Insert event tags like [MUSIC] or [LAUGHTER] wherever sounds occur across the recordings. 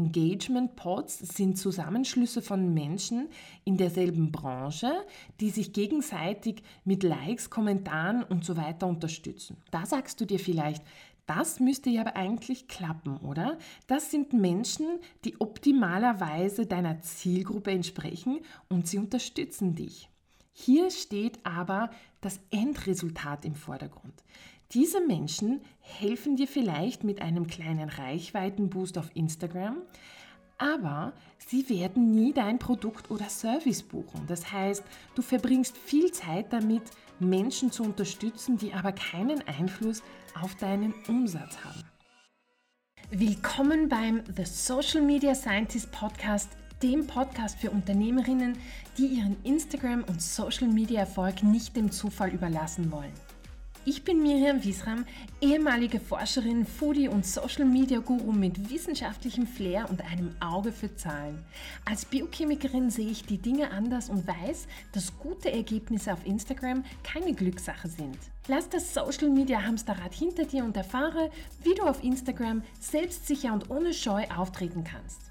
Engagement Pods sind Zusammenschlüsse von Menschen in derselben Branche, die sich gegenseitig mit Likes, Kommentaren und so weiter unterstützen. Da sagst du dir vielleicht, das müsste ja aber eigentlich klappen, oder? Das sind Menschen, die optimalerweise deiner Zielgruppe entsprechen und sie unterstützen dich. Hier steht aber das Endresultat im Vordergrund. Diese Menschen helfen dir vielleicht mit einem kleinen Reichweitenboost auf Instagram, aber sie werden nie dein Produkt oder Service buchen. Das heißt, du verbringst viel Zeit damit, Menschen zu unterstützen, die aber keinen Einfluss auf deinen Umsatz haben. Willkommen beim The Social Media Scientist Podcast, dem Podcast für Unternehmerinnen, die ihren Instagram- und Social-Media-Erfolg nicht dem Zufall überlassen wollen. Ich bin Miriam Wiesram, ehemalige Forscherin, Foodie und Social Media Guru mit wissenschaftlichem Flair und einem Auge für Zahlen. Als Biochemikerin sehe ich die Dinge anders und weiß, dass gute Ergebnisse auf Instagram keine Glückssache sind. Lass das Social Media Hamsterrad hinter dir und erfahre, wie du auf Instagram selbstsicher und ohne Scheu auftreten kannst.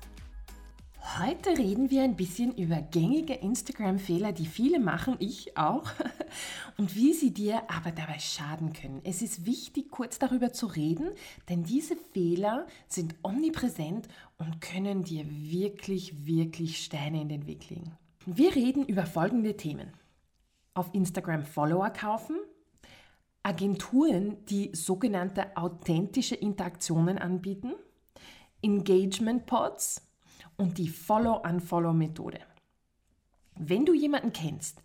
Heute reden wir ein bisschen über gängige Instagram-Fehler, die viele machen, ich auch, [LAUGHS] und wie sie dir aber dabei schaden können. Es ist wichtig, kurz darüber zu reden, denn diese Fehler sind omnipräsent und können dir wirklich, wirklich Steine in den Weg legen. Wir reden über folgende Themen. Auf Instagram Follower kaufen, Agenturen, die sogenannte authentische Interaktionen anbieten, Engagement Pods, und die Follow-Unfollow-Methode. Wenn du jemanden kennst,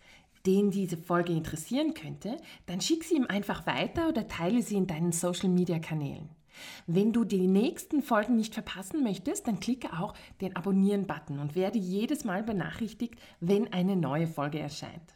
den diese Folge interessieren könnte, dann schick sie ihm einfach weiter oder teile sie in deinen Social-Media-Kanälen. Wenn du die nächsten Folgen nicht verpassen möchtest, dann klicke auch den Abonnieren-Button und werde jedes Mal benachrichtigt, wenn eine neue Folge erscheint.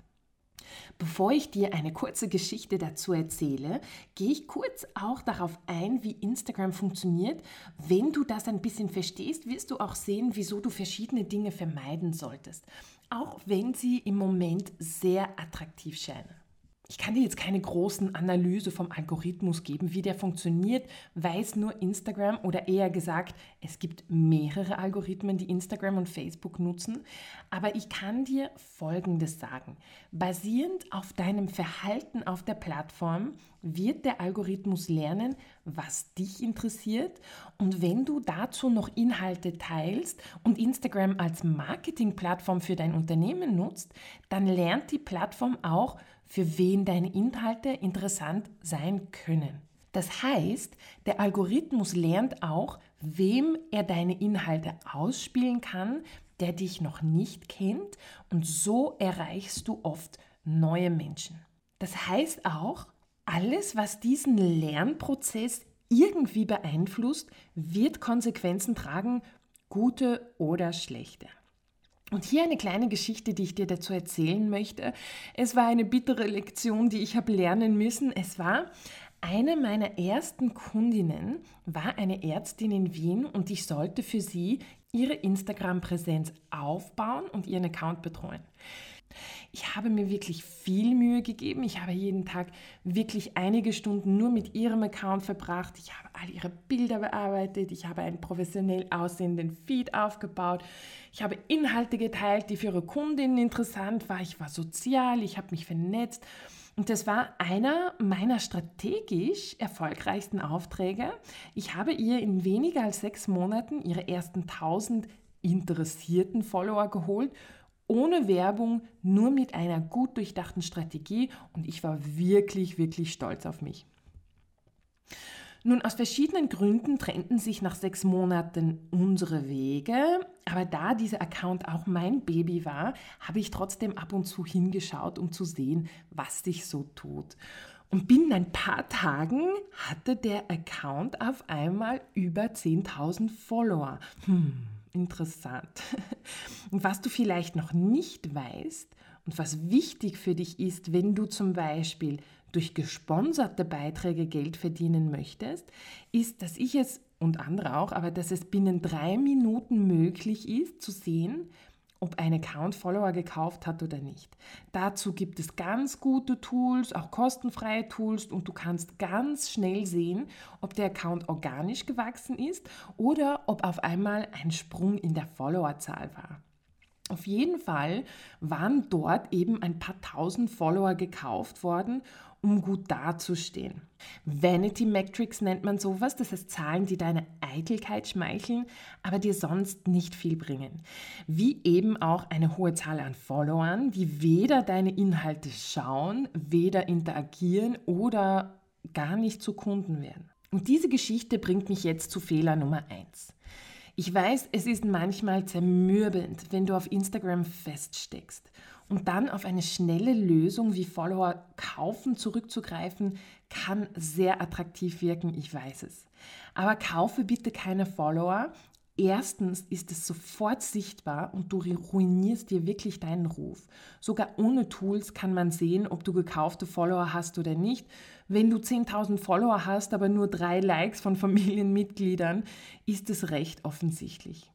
Bevor ich dir eine kurze Geschichte dazu erzähle, gehe ich kurz auch darauf ein, wie Instagram funktioniert. Wenn du das ein bisschen verstehst, wirst du auch sehen, wieso du verschiedene Dinge vermeiden solltest, auch wenn sie im Moment sehr attraktiv scheinen. Ich kann dir jetzt keine großen Analyse vom Algorithmus geben, wie der funktioniert, weiß nur Instagram oder eher gesagt, es gibt mehrere Algorithmen, die Instagram und Facebook nutzen. Aber ich kann dir Folgendes sagen. Basierend auf deinem Verhalten auf der Plattform wird der Algorithmus lernen, was dich interessiert. Und wenn du dazu noch Inhalte teilst und Instagram als Marketingplattform für dein Unternehmen nutzt, dann lernt die Plattform auch, für wen deine Inhalte interessant sein können. Das heißt, der Algorithmus lernt auch, wem er deine Inhalte ausspielen kann, der dich noch nicht kennt und so erreichst du oft neue Menschen. Das heißt auch, alles, was diesen Lernprozess irgendwie beeinflusst, wird Konsequenzen tragen, gute oder schlechte. Und hier eine kleine Geschichte, die ich dir dazu erzählen möchte. Es war eine bittere Lektion, die ich habe lernen müssen. Es war eine meiner ersten Kundinnen war eine Ärztin in Wien und ich sollte für sie ihre Instagram-Präsenz aufbauen und ihren Account betreuen. Ich habe mir wirklich viel Mühe gegeben. Ich habe jeden Tag wirklich einige Stunden nur mit ihrem Account verbracht. Ich habe all ihre Bilder bearbeitet. Ich habe einen professionell aussehenden Feed aufgebaut. Ich habe Inhalte geteilt, die für ihre Kundinnen interessant waren. Ich war sozial, ich habe mich vernetzt. Und das war einer meiner strategisch erfolgreichsten Aufträge. Ich habe ihr in weniger als sechs Monaten ihre ersten 1000 interessierten Follower geholt ohne Werbung, nur mit einer gut durchdachten Strategie und ich war wirklich, wirklich stolz auf mich. Nun, aus verschiedenen Gründen trennten sich nach sechs Monaten unsere Wege, aber da dieser Account auch mein Baby war, habe ich trotzdem ab und zu hingeschaut, um zu sehen, was sich so tut. Und binnen ein paar Tagen hatte der Account auf einmal über 10.000 Follower. Hm interessant. Und was du vielleicht noch nicht weißt und was wichtig für dich ist, wenn du zum Beispiel durch gesponserte Beiträge Geld verdienen möchtest, ist, dass ich es und andere auch, aber dass es binnen drei Minuten möglich ist zu sehen, ob ein Account Follower gekauft hat oder nicht. Dazu gibt es ganz gute Tools, auch kostenfreie Tools und du kannst ganz schnell sehen, ob der Account organisch gewachsen ist oder ob auf einmal ein Sprung in der Followerzahl war. Auf jeden Fall waren dort eben ein paar tausend Follower gekauft worden um gut dazustehen. Vanity Metrics nennt man sowas, das heißt Zahlen, die deine Eitelkeit schmeicheln, aber dir sonst nicht viel bringen. Wie eben auch eine hohe Zahl an Followern, die weder deine Inhalte schauen, weder interagieren oder gar nicht zu Kunden werden. Und diese Geschichte bringt mich jetzt zu Fehler Nummer 1. Ich weiß, es ist manchmal zermürbend, wenn du auf Instagram feststeckst und dann auf eine schnelle Lösung wie Follower kaufen zurückzugreifen, kann sehr attraktiv wirken, ich weiß es. Aber kaufe bitte keine Follower. Erstens ist es sofort sichtbar und du ruinierst dir wirklich deinen Ruf. Sogar ohne Tools kann man sehen, ob du gekaufte Follower hast oder nicht. Wenn du 10.000 Follower hast, aber nur drei Likes von [LAUGHS] Familienmitgliedern, ist es recht offensichtlich.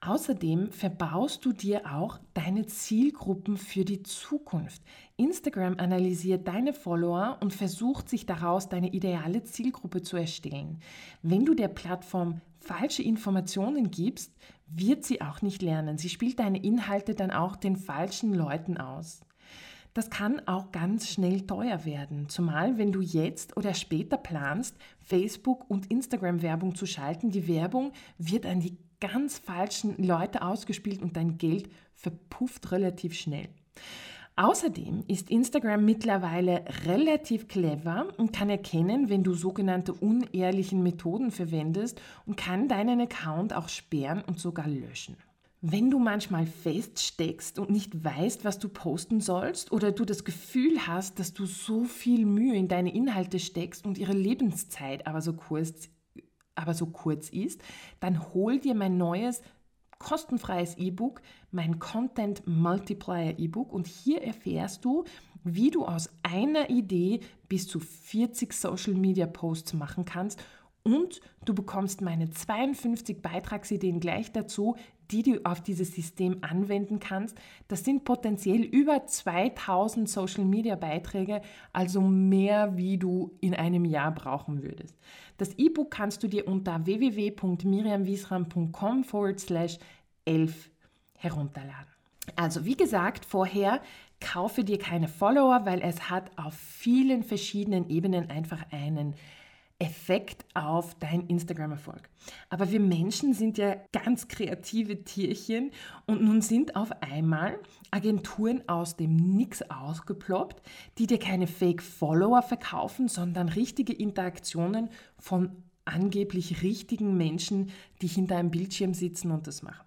Außerdem verbaust du dir auch deine Zielgruppen für die Zukunft. Instagram analysiert deine Follower und versucht sich daraus deine ideale Zielgruppe zu erstellen. Wenn du der Plattform falsche Informationen gibst, wird sie auch nicht lernen. Sie spielt deine Inhalte dann auch den falschen Leuten aus. Das kann auch ganz schnell teuer werden, zumal wenn du jetzt oder später planst, Facebook und Instagram Werbung zu schalten. Die Werbung wird an die ganz falschen Leute ausgespielt und dein Geld verpufft relativ schnell. Außerdem ist Instagram mittlerweile relativ clever und kann erkennen, wenn du sogenannte unehrlichen Methoden verwendest und kann deinen Account auch sperren und sogar löschen. Wenn du manchmal feststeckst und nicht weißt, was du posten sollst oder du das Gefühl hast, dass du so viel Mühe in deine Inhalte steckst und ihre Lebenszeit aber so kurz aber so kurz ist, dann hol dir mein neues kostenfreies E-Book, mein Content Multiplier E-Book. Und hier erfährst du, wie du aus einer Idee bis zu 40 Social Media Posts machen kannst und du bekommst meine 52 Beitragsideen gleich dazu, die du auf dieses System anwenden kannst. Das sind potenziell über 2000 Social-Media-Beiträge, also mehr, wie du in einem Jahr brauchen würdest. Das E-Book kannst du dir unter www.miriamwiesram.com forward slash 11 herunterladen. Also wie gesagt vorher, kaufe dir keine Follower, weil es hat auf vielen verschiedenen Ebenen einfach einen Effekt auf deinen Instagram-Erfolg. Aber wir Menschen sind ja ganz kreative Tierchen und nun sind auf einmal Agenturen aus dem Nix ausgeploppt, die dir keine Fake-Follower verkaufen, sondern richtige Interaktionen von angeblich richtigen Menschen, die hinter einem Bildschirm sitzen und das machen.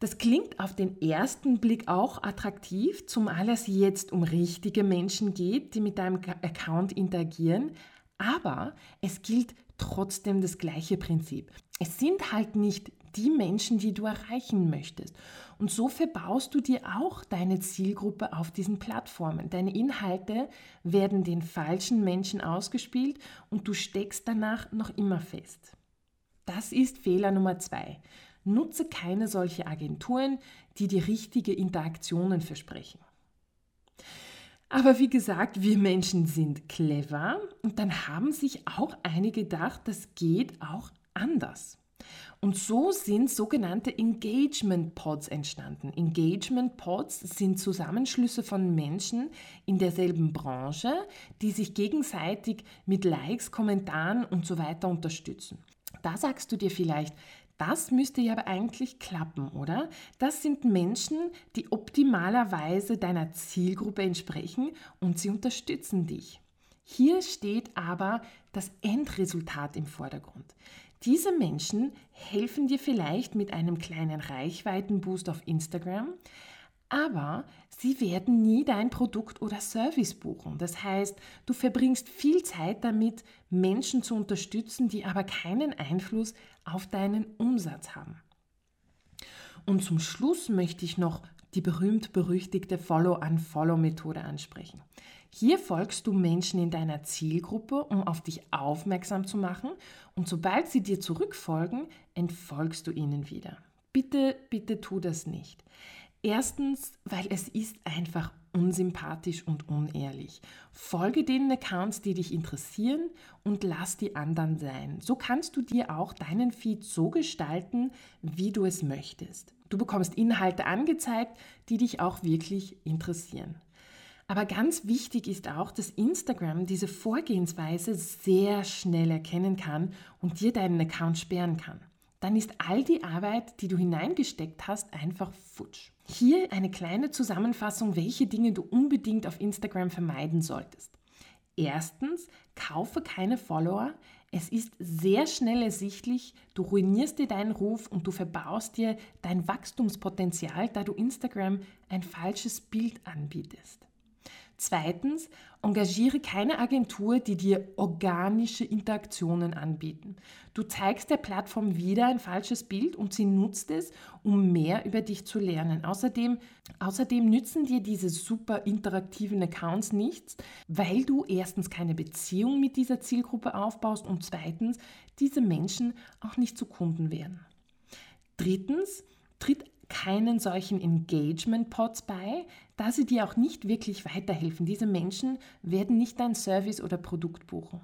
Das klingt auf den ersten Blick auch attraktiv, zumal es jetzt um richtige Menschen geht, die mit deinem Account interagieren, aber es gilt trotzdem das gleiche Prinzip. Es sind halt nicht die Menschen, die du erreichen möchtest. Und so verbaust du dir auch deine Zielgruppe auf diesen Plattformen. Deine Inhalte werden den falschen Menschen ausgespielt und du steckst danach noch immer fest. Das ist Fehler Nummer zwei. Nutze keine solche Agenturen, die dir richtige Interaktionen versprechen. Aber wie gesagt, wir Menschen sind clever und dann haben sich auch einige gedacht, das geht auch anders. Und so sind sogenannte Engagement Pods entstanden. Engagement Pods sind Zusammenschlüsse von Menschen in derselben Branche, die sich gegenseitig mit Likes, Kommentaren und so weiter unterstützen. Da sagst du dir vielleicht, das müsste ja aber eigentlich klappen, oder? Das sind Menschen, die optimalerweise deiner Zielgruppe entsprechen und sie unterstützen dich. Hier steht aber das Endresultat im Vordergrund. Diese Menschen helfen dir vielleicht mit einem kleinen Reichweitenboost auf Instagram, aber sie werden nie dein Produkt oder Service buchen. Das heißt, du verbringst viel Zeit damit, Menschen zu unterstützen, die aber keinen Einfluss auf deinen Umsatz haben. Und zum Schluss möchte ich noch die berühmt-berüchtigte Follow-on-Follow-Methode ansprechen. Hier folgst du Menschen in deiner Zielgruppe, um auf dich aufmerksam zu machen und sobald sie dir zurückfolgen, entfolgst du ihnen wieder. Bitte, bitte tu das nicht. Erstens, weil es ist einfach unsympathisch und unehrlich. Folge den Accounts, die dich interessieren und lass die anderen sein. So kannst du dir auch deinen Feed so gestalten, wie du es möchtest. Du bekommst Inhalte angezeigt, die dich auch wirklich interessieren. Aber ganz wichtig ist auch, dass Instagram diese Vorgehensweise sehr schnell erkennen kann und dir deinen Account sperren kann. Dann ist all die Arbeit, die du hineingesteckt hast, einfach futsch. Hier eine kleine Zusammenfassung, welche Dinge du unbedingt auf Instagram vermeiden solltest. Erstens, kaufe keine Follower. Es ist sehr schnell ersichtlich, du ruinierst dir deinen Ruf und du verbaust dir dein Wachstumspotenzial, da du Instagram ein falsches Bild anbietest. Zweitens, engagiere keine Agentur, die dir organische Interaktionen anbieten. Du zeigst der Plattform wieder ein falsches Bild und sie nutzt es, um mehr über dich zu lernen. Außerdem, außerdem nützen dir diese super interaktiven Accounts nichts, weil du erstens keine Beziehung mit dieser Zielgruppe aufbaust und zweitens diese Menschen auch nicht zu Kunden werden. Drittens, tritt keinen solchen Engagement-Pods bei, da sie dir auch nicht wirklich weiterhelfen. Diese Menschen werden nicht dein Service oder Produkt buchen.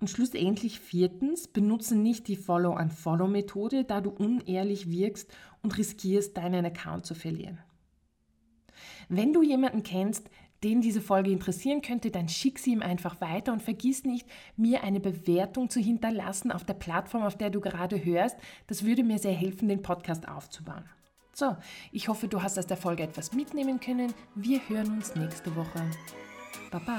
Und schlussendlich viertens, benutze nicht die Follow-and-Follow-Methode, da du unehrlich wirkst und riskierst, deinen Account zu verlieren. Wenn du jemanden kennst, den diese Folge interessieren könnte, dann schick sie ihm einfach weiter und vergiss nicht, mir eine Bewertung zu hinterlassen auf der Plattform, auf der du gerade hörst. Das würde mir sehr helfen, den Podcast aufzubauen. So, ich hoffe, du hast aus der Folge etwas mitnehmen können. Wir hören uns nächste Woche. Baba.